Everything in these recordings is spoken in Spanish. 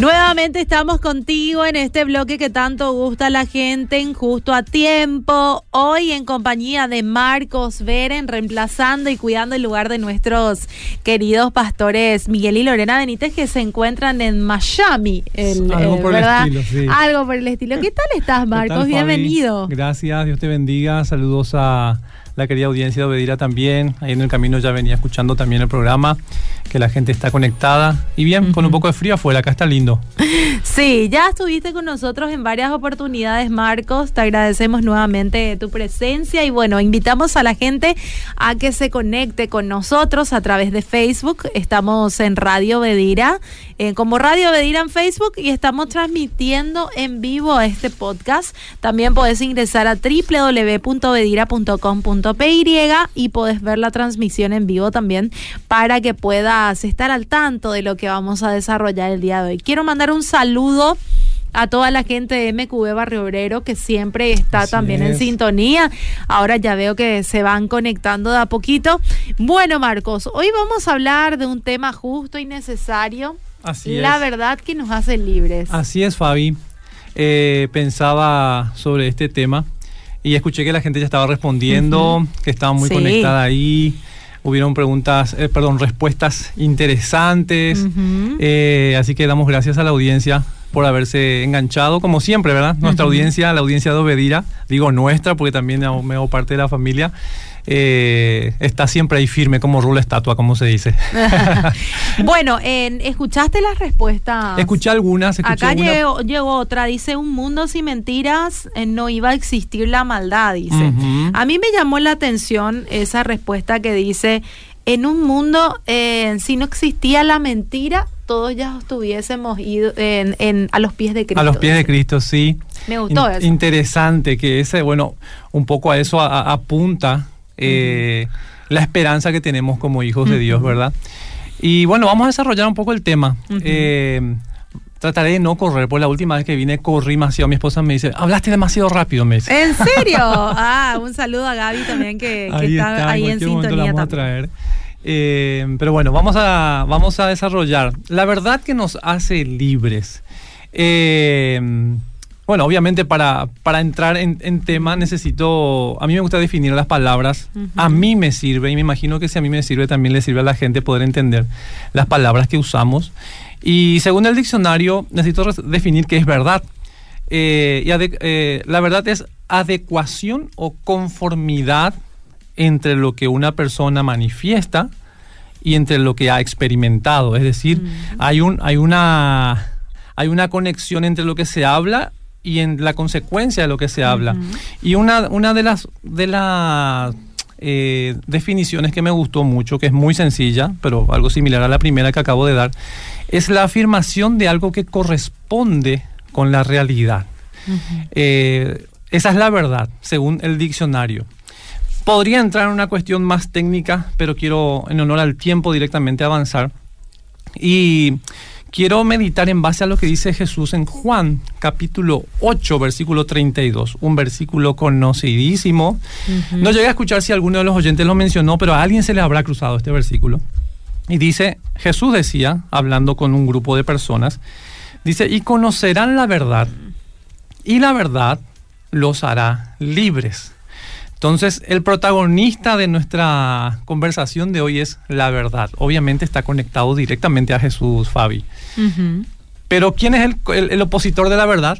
Nuevamente estamos contigo en este bloque que tanto gusta a la gente en Justo a Tiempo. Hoy en compañía de Marcos Beren, reemplazando y cuidando el lugar de nuestros queridos pastores Miguel y Lorena Benítez que se encuentran en Miami. Algo por el estilo, sí. Algo por el estilo. ¿Qué tal estás, Marcos? Bienvenido. Gracias, Dios te bendiga. Saludos a la querida audiencia de Obedira también. Ahí en el camino ya venía escuchando también el programa, que la gente está conectada. Y bien, con un poco de frío afuera, acá está lindo. Sí, ya estuviste con nosotros en varias oportunidades, Marcos. Te agradecemos nuevamente tu presencia y bueno, invitamos a la gente a que se conecte con nosotros a través de Facebook. Estamos en Radio Obedira, eh, como Radio Obedira en Facebook y estamos transmitiendo en vivo este podcast. También puedes ingresar a www.obedira.com y podés ver la transmisión en vivo también para que puedas estar al tanto de lo que vamos a desarrollar el día de hoy. Quiero mandar un saludo a toda la gente de MQB Barrio Obrero que siempre está también en sintonía. Ahora ya veo que se van conectando de a poquito. Bueno, Marcos, hoy vamos a hablar de un tema justo y necesario. Así la verdad que nos hace libres. Así es, Fabi. Eh, pensaba sobre este tema y escuché que la gente ya estaba respondiendo, que estaba muy conectada ahí. Hubieron preguntas, eh, perdón, respuestas interesantes. Eh, así que damos gracias a la audiencia por haberse enganchado, como siempre, ¿verdad? Nuestra audiencia, la audiencia de Obedira, digo nuestra, porque también me hago parte de la familia, eh, está siempre ahí firme como rula estatua, como se dice. bueno, ¿escuchaste la respuesta? Escuché algunas. Acá Llegó, otra, dice, un mundo sin mentiras eh, no iba a existir la maldad, dice. A mí me llamó la atención esa respuesta que dice, en un mundo, eh, si no existía la mentira, todos ya estuviésemos ido en, a los pies de Cristo. A los pies de Cristo, sí. Me gustó eso. Interesante que ese, bueno, un poco a eso apunta eh, la esperanza que tenemos como hijos de Dios, ¿verdad? Y bueno, vamos a desarrollar un poco el tema. Eh, trataré de no correr, por la última vez que vine corrí demasiado. Mi esposa me dice, hablaste demasiado rápido, me dice. ¿En serio? ah, un saludo a Gaby también que, está, ahí en sintonía. vamos a traer. Eh, pero bueno, vamos a, vamos a desarrollar. La verdad que nos hace libres. Eh, bueno, obviamente para, para entrar en, tema necesito, a mí me gusta definir las palabras, a mí me sirve y me imagino que si a mí me sirve también le sirve a la gente poder entender las palabras que usamos. Y según el diccionario necesito definir qué es verdad. Eh, y eh, la verdad es adecuación o conformidad entre lo que una persona manifiesta y entre lo que ha experimentado. Es decir, hay, un, hay, una, hay una conexión entre lo que se habla y en la consecuencia de lo que se habla. Y una, una de las, de las eh, definiciones que me gustó mucho, que es muy sencilla, pero algo similar a la primera que acabo de dar, es la afirmación de algo que corresponde con la realidad. Eh, esa es la verdad, según el diccionario. Podría entrar en una cuestión más técnica, pero quiero, en honor al tiempo, directamente avanzar. Y quiero meditar en base a lo que dice Jesús en Juan capítulo 8, versículo 32, un versículo conocidísimo. No llegué a escuchar si alguno de los oyentes lo mencionó, pero a alguien se le habrá cruzado este versículo. Y dice, Jesús decía, hablando con un grupo de personas, dice, y conocerán la verdad, y la verdad los hará libres. Entonces, el protagonista de nuestra conversación de hoy es la verdad. Obviamente está conectado directamente a Jesús, Fabi. Pero ¿quién es el, opositor de la verdad?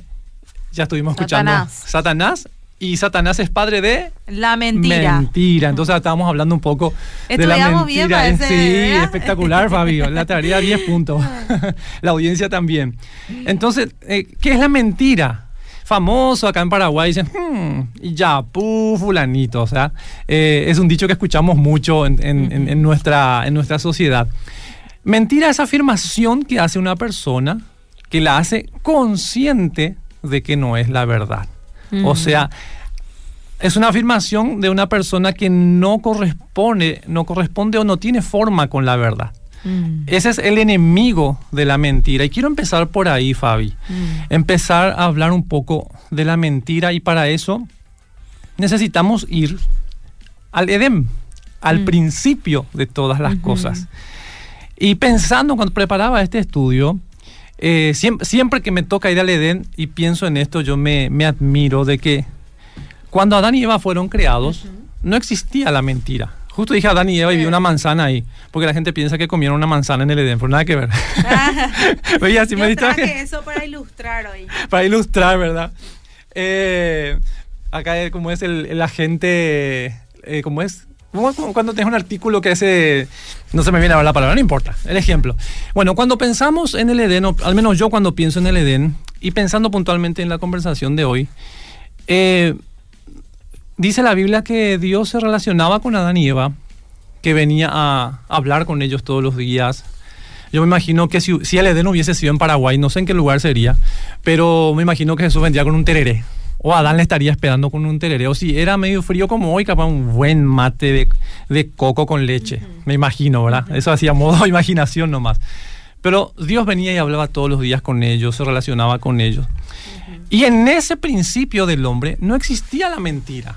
Ya estuvimos escuchando. Satanás. Satanás. Y Satanás es padre de la mentira. Mentira. Entonces estábamos hablando un poco de la mentira. Bien sí, espectacular, Fabio. La tarea 10 puntos. la audiencia también. Entonces, eh, ¿qué es la mentira? Famoso acá en Paraguay, dicen, hmm, ya, pu, fulanito. O sea, eh, es un dicho que escuchamos mucho en, nuestra, en nuestra sociedad. Mentira es afirmación que hace una persona que la hace consciente de que no es la verdad. O sea, es una afirmación de una persona que no corresponde, no corresponde o no tiene forma con la verdad. Mm. Ese es el enemigo de la mentira. Y quiero empezar por ahí, Fabi. Mm. Empezar a hablar un poco de la mentira y para eso necesitamos ir al Edén, al mm. principio de todas las cosas. Y pensando cuando preparaba este estudio, eh, siempre, que me toca ir al Edén y pienso en esto, yo me, me admiro de que cuando Adán y Eva fueron creados, no existía la mentira. Justo dije Adán y Eva y vi una manzana ahí, porque la gente piensa que comieron una manzana en el Edén, pero nada que ver. Oye, así me traje eso para ilustrar hoy. para ilustrar, ¿verdad? Eh, acá como es el, el agente, eh, ¿cómo es? cuando tienes un artículo que ese, no se me viene a ver la palabra, no importa, el ejemplo. Bueno, cuando pensamos en el Edén, o al menos yo cuando pienso en el Edén, y pensando puntualmente en la conversación de hoy, eh, Dice la Biblia que Dios se relacionaba con Adán y Eva, que venía a hablar con ellos todos los días. Yo me imagino que si, el Edén hubiese sido en Paraguay, no sé en qué lugar sería, pero me imagino que Jesús vendría con un tereré. O Adán le estaría esperando con un tereré. O si era medio frío como hoy, capaz un buen mate de, coco con leche. Me imagino, ¿verdad? Eso hacía modo imaginación nomás. Pero Dios venía y hablaba todos los días con ellos, se relacionaba con ellos. Y en ese principio del hombre no existía la mentira.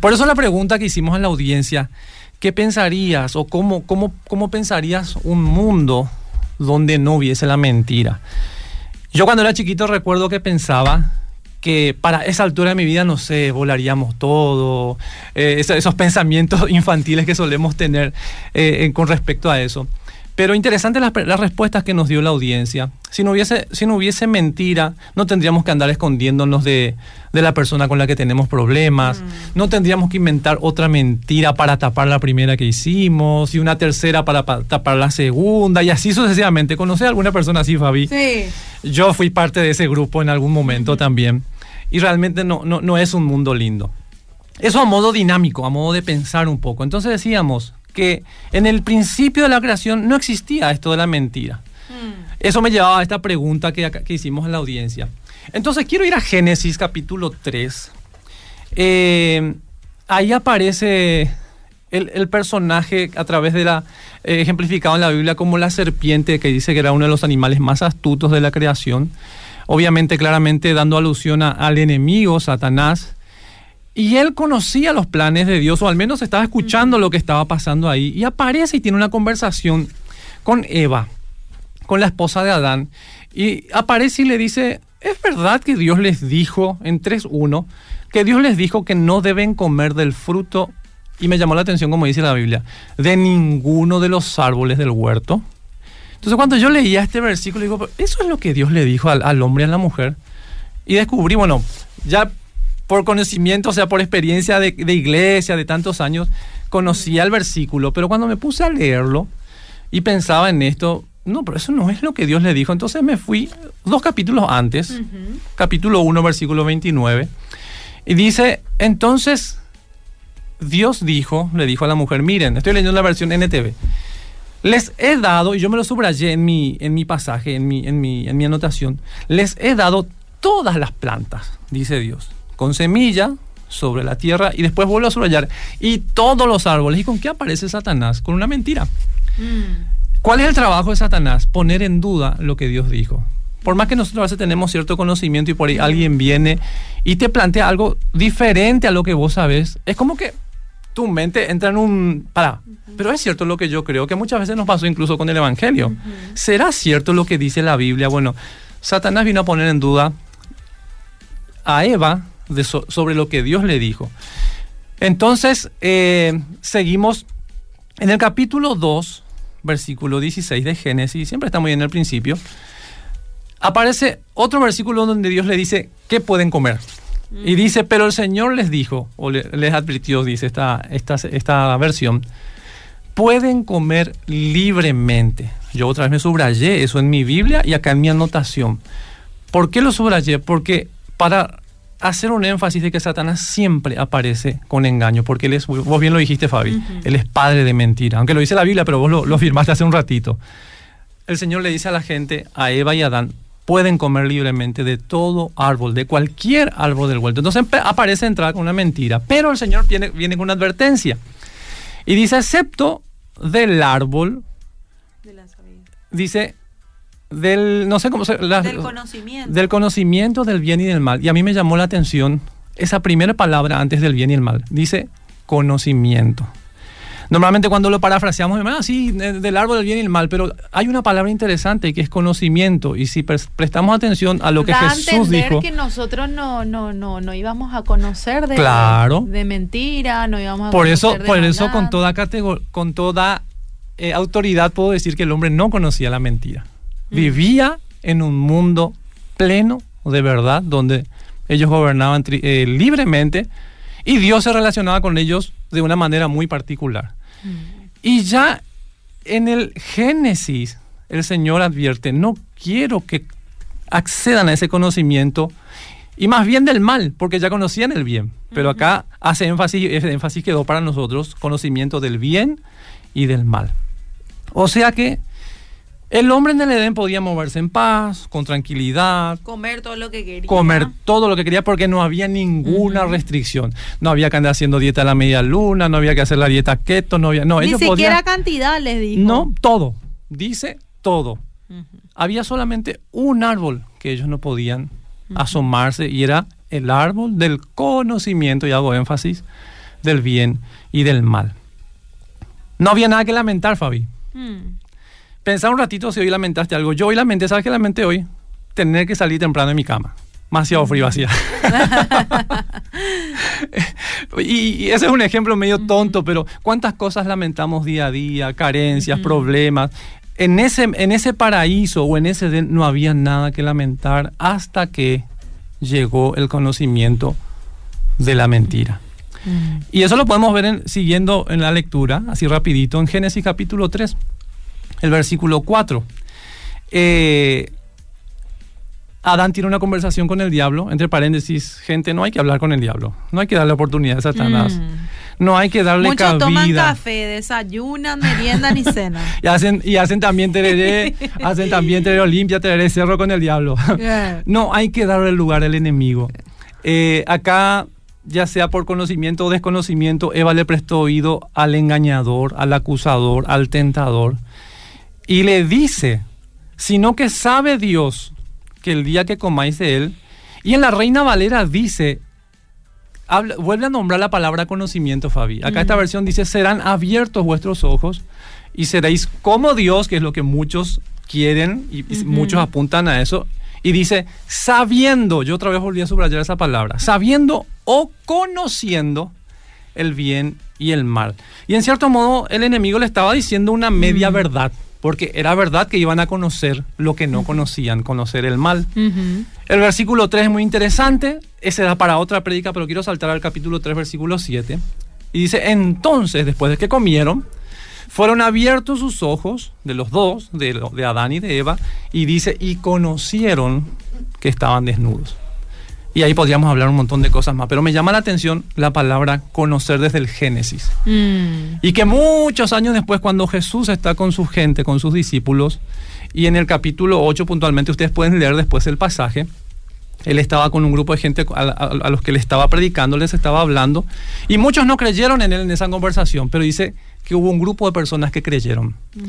Por eso la pregunta que hicimos en la audiencia, ¿qué pensarías o cómo, cómo, cómo pensarías un mundo donde no hubiese la mentira? Yo cuando era chiquito recuerdo que pensaba que para esa altura de mi vida, no sé, volaríamos todo, eh, esos, pensamientos infantiles que solemos tener eh, con respecto a eso. Pero interesante las, respuestas que nos dio la audiencia. Si no hubiese, si no hubiese mentira, no tendríamos que andar escondiéndonos de, la persona con la que tenemos problemas. Mm. No tendríamos que inventar otra mentira para tapar la primera que hicimos y una tercera para, tapar la segunda y así sucesivamente. ¿Conoces a alguna persona así, Fabi? Sí. Yo fui parte de ese grupo en algún momento también. Y realmente no, no, no es un mundo lindo. Eso a modo dinámico, a modo de pensar un poco. Entonces decíamos, que en el principio de la creación no existía esto de la mentira. Mm. Eso me llevaba a esta pregunta que, que, hicimos en la audiencia. Entonces quiero ir a Génesis capítulo 3. Eh, ahí aparece el, personaje a través de la eh, ejemplificado en la Biblia como la serpiente que dice que era uno de los animales más astutos de la creación. Obviamente, claramente dando alusión al enemigo, Satanás. Y él conocía los planes de Dios, o al menos estaba escuchando lo que estaba pasando ahí, y aparece y tiene una conversación con Eva, con la esposa de Adán, y aparece y le dice, ¿es verdad que Dios les dijo en 3.1, que Dios les dijo que no deben comer del fruto, y me llamó la atención como dice la Biblia, de ninguno de los árboles del huerto? Entonces cuando yo leía este versículo, digo, eso es lo que Dios le dijo al, al hombre y a la mujer. Y descubrí, bueno, ya por conocimiento, o sea, por experiencia de, iglesia, de tantos años, conocía el versículo, pero cuando me puse a leerlo y pensaba en esto, no, pero eso no es lo que Dios le dijo. Entonces me fui dos capítulos antes, capítulo 1, versículo 29, y dice, entonces Dios dijo, le dijo a la mujer, miren, estoy leyendo la versión NTV, les he dado, y yo me lo subrayé en mi, en mi pasaje, en mi, en, mi, en mi anotación, les he dado todas las plantas, dice Dios con semilla sobre la tierra y después vuelve a subrayar y todos los árboles. ¿Y con qué aparece Satanás? Con una mentira. Mm. ¿Cuál es el trabajo de Satanás? Poner en duda lo que Dios dijo. Por más que nosotros a veces tenemos cierto conocimiento y por ahí alguien viene y te plantea algo diferente a lo que vos sabes, es como que tu mente entra en un... Para, pero es cierto lo que yo creo, que muchas veces nos pasó incluso con el Evangelio. ¿Será cierto lo que dice la Biblia? Bueno, Satanás vino a poner en duda a Eva sobre lo que Dios le dijo. Entonces, eh, seguimos en el capítulo 2, versículo 16 de Génesis, siempre está muy en el principio, aparece otro versículo donde Dios le dice, ¿qué pueden comer? Y dice, pero el Señor les dijo, o les advirtió, dice esta, esta, esta versión, pueden comer libremente. Yo otra vez me subrayé eso en mi Biblia y acá en mi anotación. ¿Por qué lo subrayé? Porque para hacer un énfasis de que Satanás siempre aparece con engaño, porque él es, vos bien lo dijiste Fabi, él es padre de mentira, aunque lo dice la Biblia, pero vos lo, lo afirmaste hace un ratito. El Señor le dice a la gente, a Eva y a Adán, pueden comer libremente de todo árbol, de cualquier árbol del huerto. Entonces aparece entrar con una mentira, pero el Señor viene, viene con una advertencia y dice, excepto del árbol, dice, del, no sé cómo se, del conocimiento. Del conocimiento del bien y del mal. Y a mí me llamó la atención esa primera palabra antes del bien y el mal. Dice conocimiento. Normalmente cuando lo parafraseamos, ah, del árbol del bien y el mal, pero hay una palabra interesante que es conocimiento y si prestamos atención a lo que da Jesús a dijo, que nosotros no no no no íbamos a conocer de claro, de mentira, no íbamos a por eso por eso con toda con toda eh, autoridad puedo decir que el hombre no conocía la mentira. Vivía en un mundo pleno de verdad donde ellos gobernaban eh, libremente y Dios se relacionaba con ellos de una manera muy particular. Y ya en el Génesis, el Señor advierte, no quiero que accedan a ese conocimiento y más bien del mal, porque ya conocían el bien. Pero acá hace énfasis, ese énfasis quedó para nosotros, conocimiento del bien y del mal. O sea que el hombre en el Edén podía moverse en paz, con tranquilidad. Comer todo lo que quería. Comer todo lo que quería porque no había ninguna restricción. No había que andar haciendo dieta a la media luna, no había que hacer la dieta keto, no había... No, Ni siquiera cantidad les dijo. No, todo. Dice todo. Había solamente un árbol que ellos no podían asomarse y era el árbol del conocimiento, y hago énfasis, del bien y del mal. No había nada que lamentar, Fabi. Mm. Pensar un ratito si hoy lamentaste algo. Yo hoy lamenté, ¿sabes qué lamenté hoy? Tener que salir temprano de mi cama. Demasiado frío hacía. y, ese es un ejemplo medio tonto, pero ¿cuántas cosas lamentamos día a día? Carencias, problemas. En ese, en ese paraíso o en ese no había nada que lamentar hasta que llegó el conocimiento de la mentira. Y eso lo podemos ver siguiendo en la lectura, así rapidito, en Génesis capítulo 3 el versículo 4. Eh, Adán tiene una conversación con el diablo, entre paréntesis, gente, no hay que hablar con el diablo, no hay que darle oportunidad a Satanás, mm. no hay que darle Muchos cabida. toman café, desayunan, meriendan y cenan. y hacen y hacen también tereré, hacen también tereré limpia, tereré cerro con el diablo. no, hay que darle lugar al enemigo. Eh, acá ya sea por conocimiento o desconocimiento, Eva le prestó oído al engañador, al acusador, al tentador y le dice, sino que sabe Dios que el día que comáis de él, y en la Reina Valera dice, vuelve a nombrar la palabra conocimiento, Fabi. Acá esta versión dice, serán abiertos vuestros ojos y seréis como Dios, que es lo que muchos quieren y, muchos apuntan a eso. Y dice, sabiendo, yo otra vez volví a subrayar esa palabra, sabiendo o conociendo el bien y el mal. Y en cierto modo el enemigo le estaba diciendo una media verdad porque era verdad que iban a conocer lo que no conocían, conocer el mal. El versículo 3 es muy interesante, ese da para otra prédica, pero quiero saltar al capítulo 3, versículo 7. Y dice, entonces, después de que comieron, fueron abiertos sus ojos de los dos, de, de Adán y de Eva, y dice, y conocieron que estaban desnudos. Y ahí podríamos hablar un montón de cosas más, pero me llama la atención la palabra conocer desde el Génesis. Mm. Y que muchos años después, cuando Jesús está con su gente, con sus discípulos, y en el capítulo 8 puntualmente ustedes pueden leer después el pasaje, él estaba con un grupo de gente a, los que le estaba predicando, les estaba hablando, y muchos no creyeron en él en esa conversación, pero dice que hubo un grupo de personas que creyeron. Mm.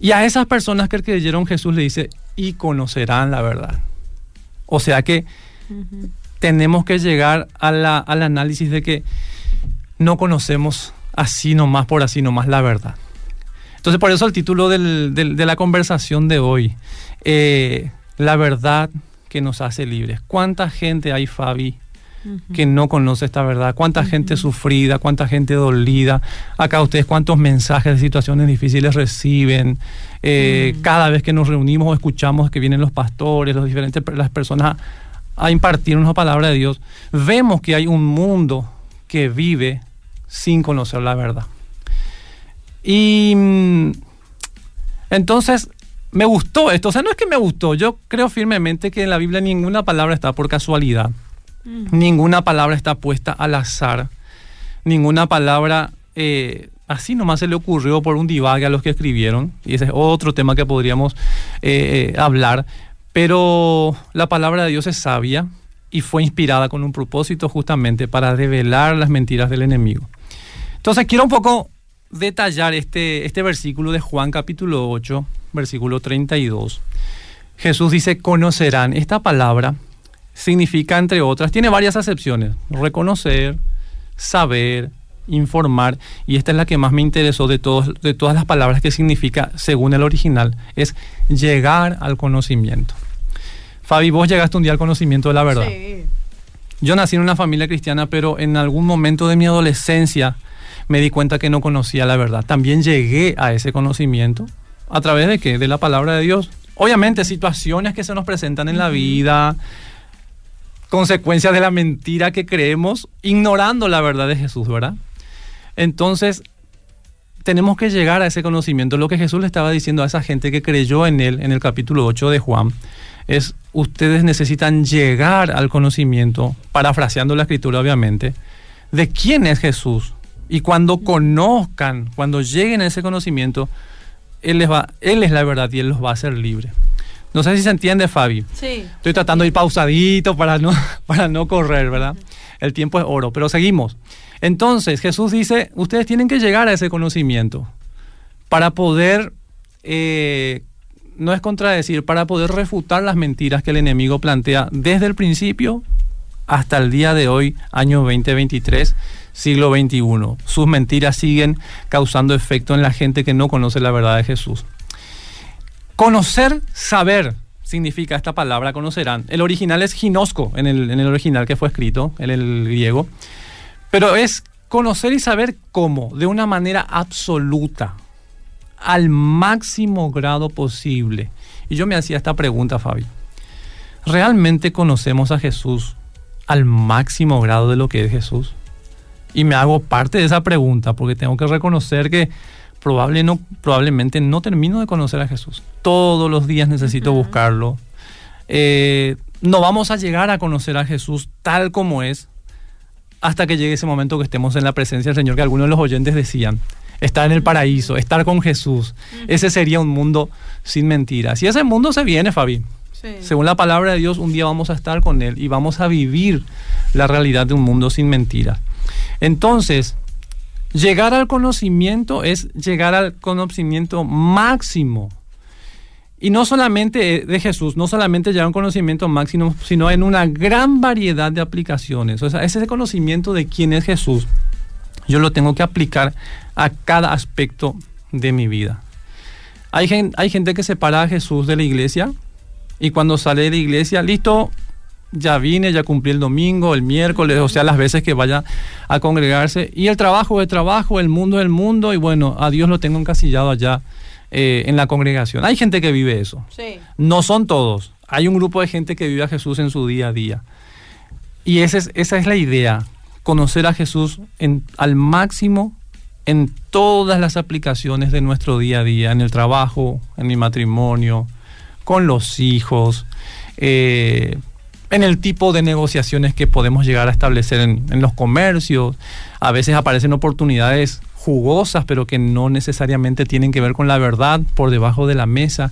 Y a esas personas que creyeron Jesús le dice, y conocerán la verdad. O sea que tenemos que llegar al análisis de que no conocemos así nomás por así nomás la verdad. Entonces por eso el título de la conversación de hoy, eh, la verdad que nos hace libres. ¿Cuánta gente hay, Fabi, que no conoce esta verdad? ¿Cuánta gente sufrida? ¿Cuánta gente dolida? Acá ustedes cuántos mensajes de situaciones difíciles reciben. Eh, cada vez que nos reunimos o escuchamos que vienen los pastores, los diferentes, las personas a impartir una palabra de Dios, vemos que hay un mundo que vive sin conocer la verdad. Y mm, entonces me gustó esto, o sea, no es que me gustó, yo creo firmemente que en la Biblia ninguna palabra está por casualidad, mm. ninguna palabra está puesta al azar, ninguna palabra eh, así nomás se le ocurrió por un divague a los que escribieron, y ese es otro tema que podríamos eh, eh, hablar, Pero la palabra de Dios es sabia y fue inspirada con un propósito justamente para revelar las mentiras del enemigo. Entonces quiero un poco detallar este, este versículo de Juan capítulo 8, versículo 32. Jesús dice, conocerán. Esta palabra significa, entre otras, tiene varias acepciones. Reconocer, saber, informar. Y esta es la que más me interesó de, todos, de todas las palabras que significa, según el original, es llegar al conocimiento. Fabi, vos llegaste un día al conocimiento de la verdad. Sí. Yo nací en una familia cristiana, pero en algún momento de mi adolescencia me di cuenta que no conocía la verdad. También llegué a ese conocimiento. ¿A través de qué? De la palabra de Dios. Obviamente, situaciones que se nos presentan en la vida, consecuencias de la mentira que creemos, ignorando la verdad de Jesús, ¿verdad? Entonces, tenemos que llegar a ese conocimiento. Lo que Jesús le estaba diciendo a esa gente que creyó en él en el capítulo 8 de Juan es, ustedes necesitan llegar al conocimiento, parafraseando la escritura obviamente, de quién es Jesús. Y cuando conozcan, cuando lleguen a ese conocimiento, él, les va, él es la verdad y Él los va a hacer libres. No sé si se entiende, Fabi. Sí. Estoy tratando de ir pausadito para no, para no correr, ¿verdad? El tiempo es oro, pero seguimos. Entonces, Jesús dice, ustedes tienen que llegar a ese conocimiento para poder, eh, no es contradecir, para poder refutar las mentiras que el enemigo plantea desde el principio hasta el día de hoy, año 2023 siglo XXI. Sus mentiras siguen causando efecto en la gente que no conoce la verdad de Jesús. Conocer, saber, significa esta palabra, conocerán. El original es ginosco, en el, en el original que fue escrito, en el griego. Pero es conocer y saber cómo, de una manera absoluta, al máximo grado posible. Y yo me hacía esta pregunta, Fabi. ¿Realmente conocemos a Jesús al máximo grado de lo que es Jesús? Y me hago parte de esa pregunta porque tengo que reconocer que probable no, probablemente no termino de conocer a Jesús. Todos los días necesito buscarlo. Eh, no vamos a llegar a conocer a Jesús tal como es hasta que llegue ese momento que estemos en la presencia del Señor, que algunos de los oyentes decían, estar en el paraíso, estar con Jesús. Ese sería un mundo sin mentiras. Y ese mundo se viene, Fabi. Según la palabra de Dios, un día vamos a estar con Él y vamos a vivir la realidad de un mundo sin mentiras. Entonces, llegar al conocimiento es llegar al conocimiento máximo. Y no solamente de Jesús, no solamente llegar a un conocimiento máximo, sino en una gran variedad de aplicaciones. O sea, ese conocimiento de quién es Jesús, yo lo tengo que aplicar a cada aspecto de mi vida. Hay gente, hay gente que separa a Jesús de la iglesia y cuando sale de la iglesia, listo, ya vine, ya cumplí el domingo, el miércoles, o sea, las veces que vaya a congregarse. Y el trabajo es trabajo, el mundo es el mundo, y bueno, a Dios lo tengo encasillado allá eh, en la congregación. Hay gente que vive eso. No son todos. Hay un grupo de gente que vive a Jesús en su día a día. Y esa es, esa es la idea, conocer a Jesús en, al máximo en todas las aplicaciones de nuestro día a día, en el trabajo, en mi matrimonio, con los hijos. Eh, en el tipo de negociaciones que podemos llegar a establecer en, los comercios. A veces aparecen oportunidades jugosas, pero que no necesariamente tienen que ver con la verdad por debajo de la mesa.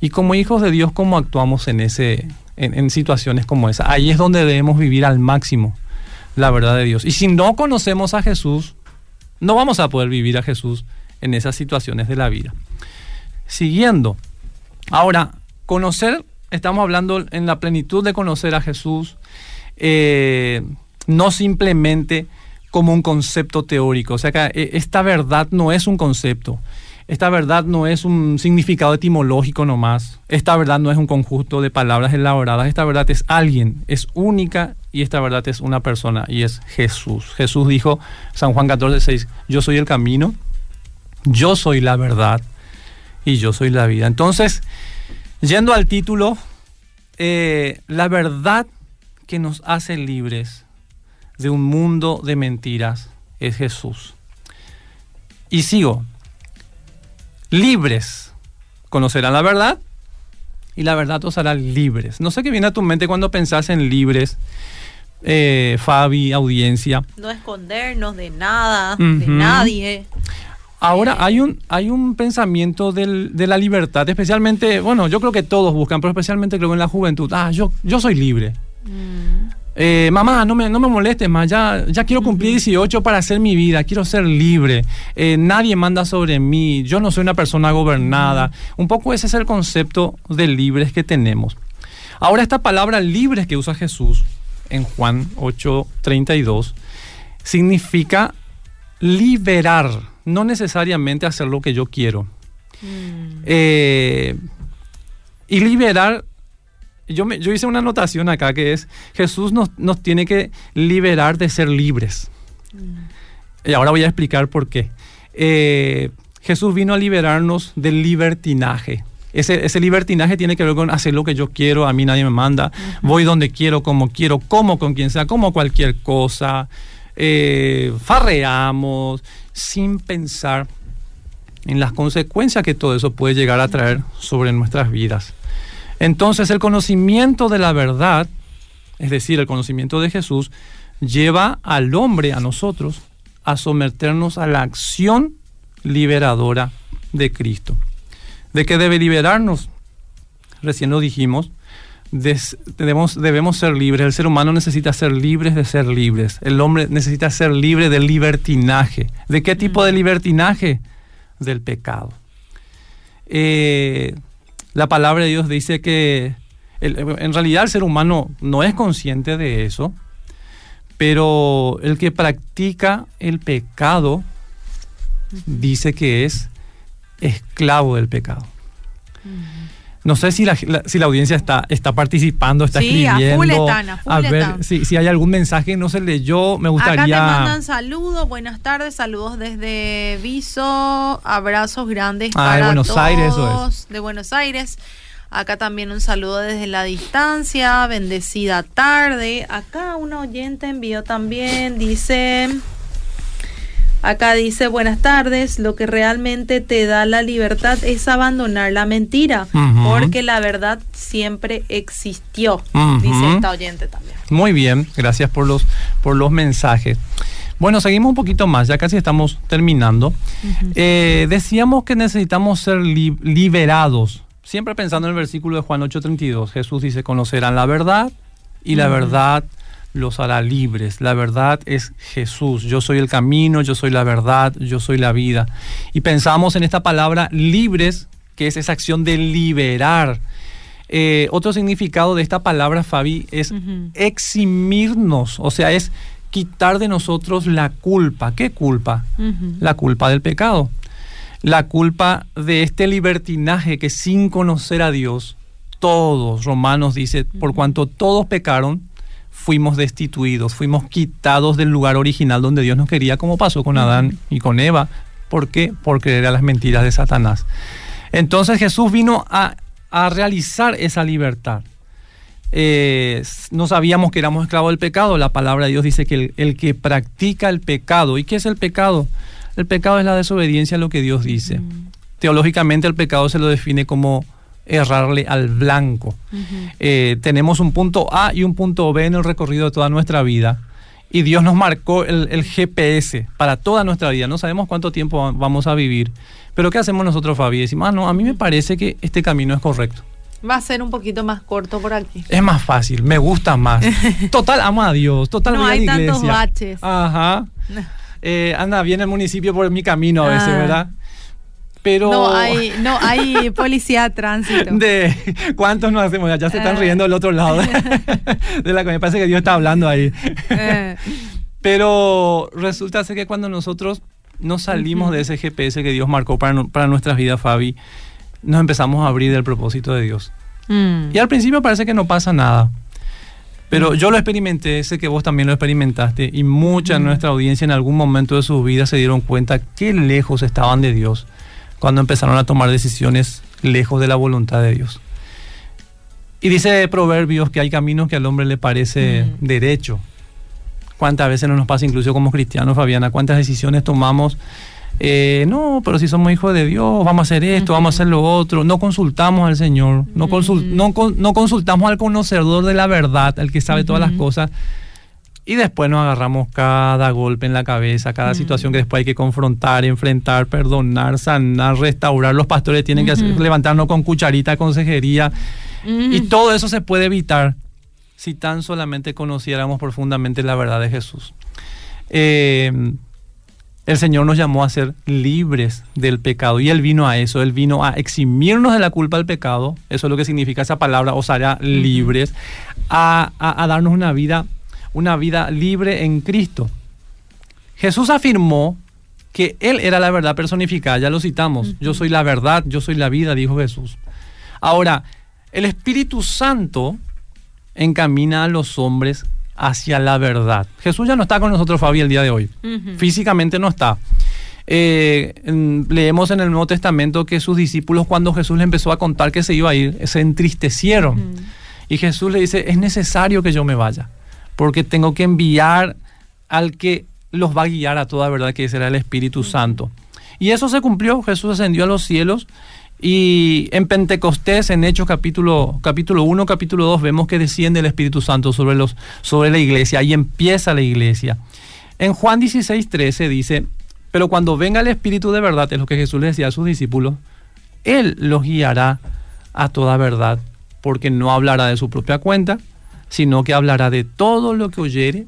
Y como hijos de Dios, ¿cómo actuamos en, ese, en, situaciones como esa? Ahí es donde debemos vivir al máximo la verdad de Dios. Y si no conocemos a Jesús, no vamos a poder vivir a Jesús en esas situaciones de la vida. Siguiendo, ahora, conocer estamos hablando en la plenitud de conocer a Jesús, eh, no simplemente como un concepto teórico. O sea que eh, esta verdad no es un concepto. Esta verdad no es un significado etimológico nomás. Esta verdad no es un conjunto de palabras elaboradas. Esta verdad es alguien, es única y esta verdad es una persona y es Jesús. Jesús dijo, San Juan 14, 6, yo soy el camino, yo soy la verdad y yo soy la vida. Entonces, Yendo al título, eh, la verdad que nos hace libres de un mundo de mentiras es Jesús. Y sigo, libres conocerán la verdad y la verdad os hará libres. No sé qué viene a tu mente cuando pensás en libres, eh, Fabi, audiencia. No escondernos de nada, de nadie. Ahora hay un, hay un pensamiento del- de la libertad, especialmente, bueno, yo creo que todos buscan, pero especialmente creo que en la juventud. Ah, yo, yo soy libre. Eh, mamá, no me, no me molestes más, ya, ya quiero cumplir 18 para hacer mi vida, quiero ser libre, Eh, nadie manda sobre mí, yo no soy una persona gobernada. Un poco ese es el concepto de libres que tenemos. Ahora esta palabra libres que usa Jesús en Juan 8:32 significa liberar, no necesariamente hacer lo que yo quiero. Eh, y liberar, yo, me- yo hice una anotación acá que es, Jesús nos, nos tiene que liberar de ser libres. Y ahora voy a explicar por qué. Eh, Jesús vino a liberarnos del libertinaje. Ese, ese libertinaje tiene que ver con hacer lo que yo quiero, a mí nadie me manda, voy donde quiero, como quiero, como con quien sea, como cualquier cosa, eh, farreamos sin pensar en las consecuencias que todo eso puede llegar a traer sobre nuestras vidas. Entonces el conocimiento de la verdad, es decir, el conocimiento de Jesús, lleva al hombre, a nosotros, a someternos a la acción liberadora de Cristo. ¿De qué debe liberarnos? Recién lo dijimos, des- debemos, debemos ser libres. El ser humano necesita ser libres de ser libres. El hombre necesita ser libre del libertinaje. ¿De qué tipo de libertinaje? Del pecado. Eh, la palabra de Dios dice que en realidad el ser humano no es consciente de eso, pero el que practica el pecado dice que es esclavo del pecado. No sé si la, la- si la audiencia está, está participando, está Sí, a escribiendo. full están, a full ver están. si, si hay algún mensaje que no se leyó, me Acá te gustaría. mandan saludos, buenas tardes, saludos desde Viso, abrazos grandes Ah, de Buenos todos Aires, eso de Buenos Aires. Acá también un saludo desde la distancia, bendecida tarde. Acá una oyente envió también, dice, acá dice, buenas tardes, lo que realmente te da la libertad es abandonar la mentira, porque la verdad siempre existió, dice esta oyente también. Muy bien, gracias por los, por los mensajes. Bueno, seguimos un poquito más, ya casi estamos terminando. Eh, decíamos que necesitamos ser li- liberados. Siempre pensando en el versículo de Juan 8:32, Jesús dice, conocerán la verdad y la verdad los hará libres. La verdad es Jesús. Yo soy el camino, yo soy la verdad, yo soy la vida. Y pensamos en esta palabra libres, que es esa acción de liberar. Eh, otro significado de esta palabra, Fabi, es eximirnos, o sea, es quitar de nosotros la culpa. ¿Qué culpa? La culpa del pecado. La culpa de este libertinaje que sin conocer a Dios, todos, Romanos dice, por cuanto todos pecaron, fuimos destituidos, fuimos quitados del lugar original donde Dios nos quería, como pasó con Adán y con Eva. ¿Por qué? Por creer a las mentiras de Satanás. Entonces Jesús vino a, a realizar esa libertad. Eh, no sabíamos que éramos esclavos del pecado. La palabra de Dios dice que el, el que practica el pecado, ¿y qué es el pecado? El pecado es la desobediencia a lo que Dios dice. Teológicamente el pecado se lo define como errarle al blanco. Eh, tenemos un punto A y un punto B en el recorrido de toda nuestra vida. Y Dios nos marcó el, el GPS para toda nuestra vida. No sabemos cuánto tiempo va- vamos a vivir. Pero ¿qué hacemos nosotros, Fabi? Decimos, ah, no, a mí me parece que este camino es correcto. Va a ser un poquito más corto por aquí. Es más fácil, me gusta más. Total, amo a Dios. Total, No voy a la hay tantos baches. Ajá. Eh, anda bien el municipio por mi camino a veces, Ah. ¿verdad? Pero... No hay, no hay policía de tránsito. De cuántos nos hacemos, ya, se están Ah. riendo del otro lado de la me parece que Dios está hablando ahí. Eh, Pero resulta ser que cuando nosotros nos salimos de ese GPS que Dios marcó para, para nuestras vidas, Fabi, nos empezamos a abrir del propósito de Dios. mm. Y al principio parece que no pasa nada. Pero yo lo experimenté, sé que vos también lo experimentaste y mucha de nuestra audiencia en algún momento de sus vidas se dieron cuenta qué lejos estaban de Dios cuando empezaron a tomar decisiones lejos de la voluntad de Dios. Y dice Proverbios que hay caminos que al hombre le parece Mm. derecho. ¿Cuántas veces no nos pasa incluso como cristianos, Fabiana? ¿Cuántas decisiones tomamos? Eh, no, pero si somos hijos de Dios, vamos a hacer esto, vamos a hacer lo otro. No consultamos al Señor, no, consul- no, con- no consultamos al conocedor de la verdad, al que sabe todas las cosas. Y después nos agarramos cada golpe en la cabeza, cada Mm. situación que después hay que confrontar, enfrentar, perdonar, sanar, restaurar. Los pastores tienen que hacer- levantarnos con cucharita, consejería. Y todo eso se puede evitar si tan solamente conociéramos profundamente la verdad de Jesús. Eh, el Señor nos llamó a ser libres del pecado y Él vino a eso, Él vino a eximirnos de la culpa del pecado, eso es lo que significa esa palabra, os hará libres, a, a- a darnos una vida, una vida libre en Cristo. Jesús afirmó que Él era la verdad personificada, ya lo citamos, yo soy la verdad, yo soy la vida, dijo Jesús. Ahora, el Espíritu Santo encamina a los hombres hacia la verdad. Jesús ya no está con nosotros, Fabi, el día de hoy. Físicamente no está. Eh, leemos en el Nuevo Testamento que sus discípulos, cuando Jesús les empezó a contar que se iba a ir, se entristecieron. Y Jesús le dice, es necesario que yo me vaya, porque tengo que enviar al que los va a guiar a toda verdad, que será el Espíritu Santo. Y eso se cumplió, Jesús ascendió a los cielos y en Pentecostés, en Hechos capítulo, capítulo 1, capítulo 2, vemos que desciende el Espíritu Santo sobre, los, sobre la iglesia y empieza la iglesia. En Juan 16, 13 dice, pero cuando venga el Espíritu de verdad, es lo que Jesús le decía a sus discípulos, Él los guiará a toda verdad, porque no hablará de su propia cuenta, sino que hablará de todo lo que oyere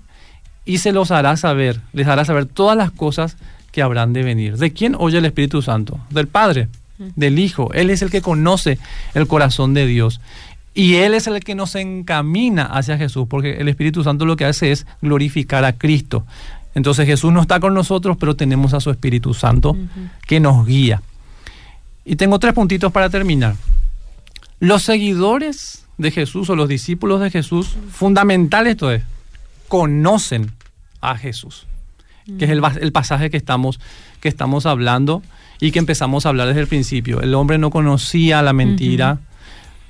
y se los hará saber, les hará saber todas las cosas que habrán de venir. ¿De quién oye el Espíritu Santo? Del Padre, del Hijo. Él es el que conoce el corazón de Dios. Y Él es el que nos encamina hacia Jesús, porque el Espíritu Santo lo que hace es glorificar a Cristo. Entonces Jesús no está con nosotros, pero tenemos a su Espíritu Santo que nos guía. Y tengo tres puntitos para terminar. Los seguidores de Jesús o los discípulos de Jesús, fundamental esto es, conocen a Jesús, que es el, el pasaje que estamos, que estamos hablando y que empezamos a hablar desde el principio. El hombre no conocía la mentira,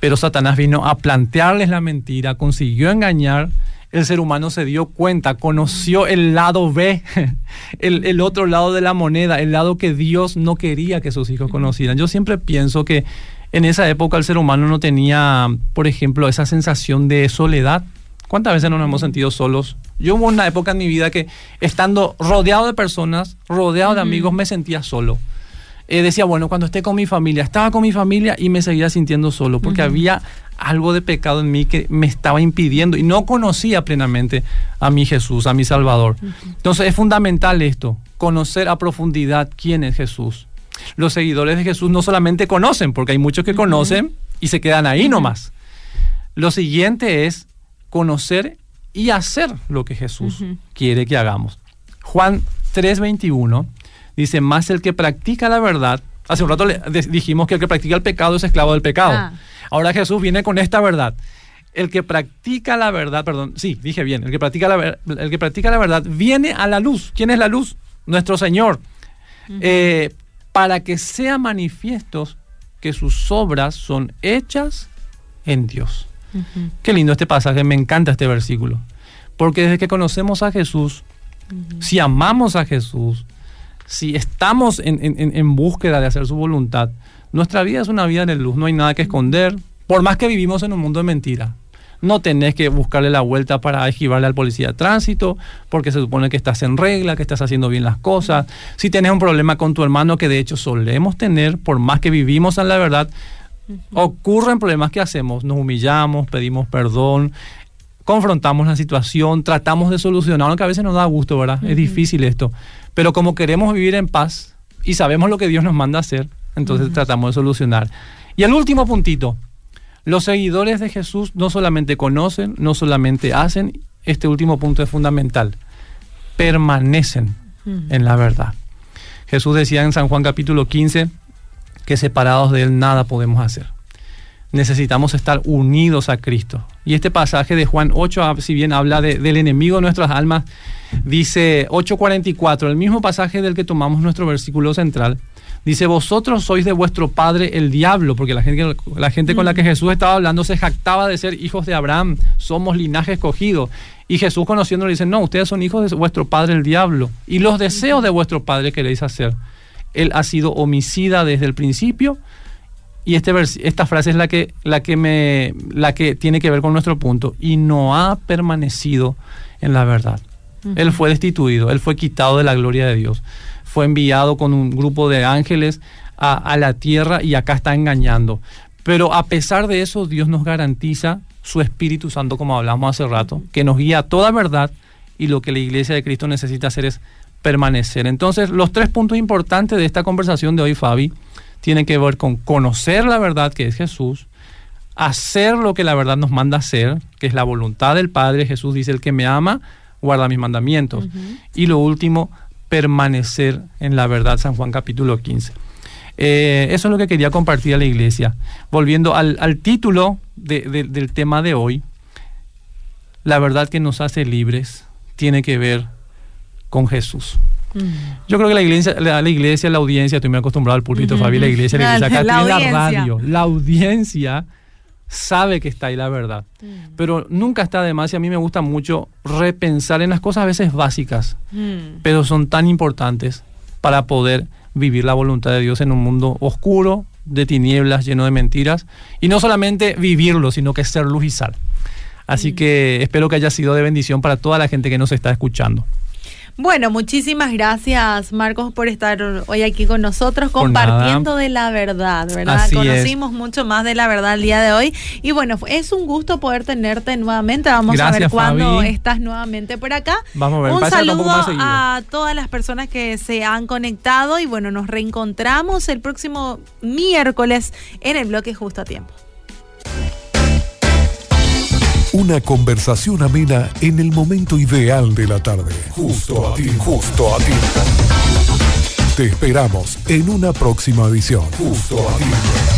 pero Satanás vino a plantearles la mentira, consiguió engañar. El ser humano se dio cuenta, conoció el lado B, el, el otro lado de la moneda, el lado que Dios no quería que sus hijos conocieran. Yo siempre pienso que en esa época el ser humano no tenía, por ejemplo, esa sensación de soledad. ¿Cuántas veces no nos hemos sentido solos? Yo hubo una época en mi vida que estando rodeado de personas, rodeado de amigos, me sentía solo. Eh, decía, bueno, cuando esté con mi familia, estaba con mi familia y me seguía sintiendo solo, porque había algo de pecado en mí que me estaba impidiendo y no conocía plenamente a mi Jesús, a mi Salvador. Entonces es fundamental esto, conocer a profundidad quién es Jesús. Los seguidores de Jesús no solamente conocen, porque hay muchos que conocen y se quedan ahí nomás. Lo siguiente es conocer y hacer lo que Jesús quiere que hagamos. Juan 3:21 dice, más el que practica la verdad, hace un rato le dijimos que el que practica el pecado es esclavo del pecado. Ah. Ahora Jesús viene con esta verdad. El que practica la verdad, perdón, sí, dije bien, el que practica la, ver- el que practica la verdad viene a la luz. ¿Quién es la luz? Nuestro Señor. Eh, para que sean manifiestos que sus obras son hechas en Dios. Qué lindo este pasaje, me encanta este versículo. Porque desde que conocemos a Jesús, si amamos a Jesús, si estamos en, en- en- en búsqueda de hacer su voluntad, nuestra vida es una vida de luz, no hay nada que esconder. Por más que vivimos en un mundo de mentira, no tenés que buscarle la vuelta para esquivarle al policía de tránsito, porque se supone que estás en regla, que estás haciendo bien las cosas. Si tenés un problema con tu hermano, que de hecho solemos tener, por más que vivimos en la verdad, ocurren problemas que hacemos, nos humillamos, pedimos perdón, confrontamos la situación, tratamos de solucionar, aunque a veces nos da gusto, ¿verdad? Es difícil esto. Pero como queremos vivir en paz y sabemos lo que Dios nos manda hacer, entonces tratamos de solucionar. Y el último puntito, los seguidores de Jesús no solamente conocen, no solamente hacen, este último punto es fundamental, permanecen en la verdad. Jesús decía en San Juan capítulo 15 que separados de Él nada podemos hacer. Necesitamos estar unidos a Cristo. Y este pasaje de Juan 8, ah, si bien habla de- del enemigo de nuestras almas, dice 8.44, el mismo pasaje del que tomamos nuestro versículo central, dice, vosotros sois de vuestro padre el diablo, porque la gente, la gente con la que Jesús estaba hablando se jactaba de ser hijos de Abraham, somos linaje escogido. Y Jesús conociéndolo dice, no, ustedes son hijos de vuestro padre el diablo, y los deseos de vuestro padre queréis hacer. Él ha sido homicida desde el principio Y este esta frase es la que, la, que me, la que tiene que ver con nuestro punto. Y no ha permanecido en la verdad. Él fue destituido, él fue quitado de la gloria de Dios. Fue enviado con un grupo de ángeles a, a la tierra y acá está engañando. Pero a pesar de eso, Dios nos garantiza su Espíritu Santo, como hablamos hace rato, que nos guía a toda verdad y lo que la iglesia de Cristo necesita hacer es permanecer. Entonces, los tres puntos importantes de esta conversación de hoy, Fabi, tienen que ver con conocer la verdad que es Jesús, hacer lo que la verdad nos manda hacer, que es la voluntad del Padre. Jesús dice, el que me ama, guarda mis mandamientos. Y lo último, permanecer en la verdad, San Juan capítulo 15. Eh, eso es lo que quería compartir a la iglesia. Volviendo al, título del tema de hoy, la verdad que nos hace libres tiene que ver con Jesús. Mm. Yo creo que la iglesia, la, iglesia, la audiencia, estoy muy acostumbrado al púlpito, Fabi, la iglesia, la iglesia, acá la, la radio, la audiencia sabe que está ahí la verdad. Mm. Pero nunca está de más y a mí me gusta mucho repensar en las cosas a veces básicas, mm. pero son tan importantes para poder vivir la voluntad de Dios en un mundo oscuro, de tinieblas, lleno de mentiras, y no solamente vivirlo, sino que ser luz y sal. Así que espero que haya sido de bendición para toda la gente que nos está escuchando. Bueno, muchísimas gracias Marcos por estar hoy aquí con nosotros compartiendo de la verdad, ¿verdad? Conocimos mucho más de la verdad el día de hoy y bueno, es un gusto poder tenerte nuevamente. Vamos a ver cuándo estás nuevamente por acá. Vamos a ver. Un saludo a todas las personas que se han conectado y bueno, nos reencontramos el próximo miércoles en el bloque justo a tiempo. Una conversación amena en el momento ideal de la tarde. Justo a ti, justo a ti. Te esperamos en una próxima edición. Justo a ti.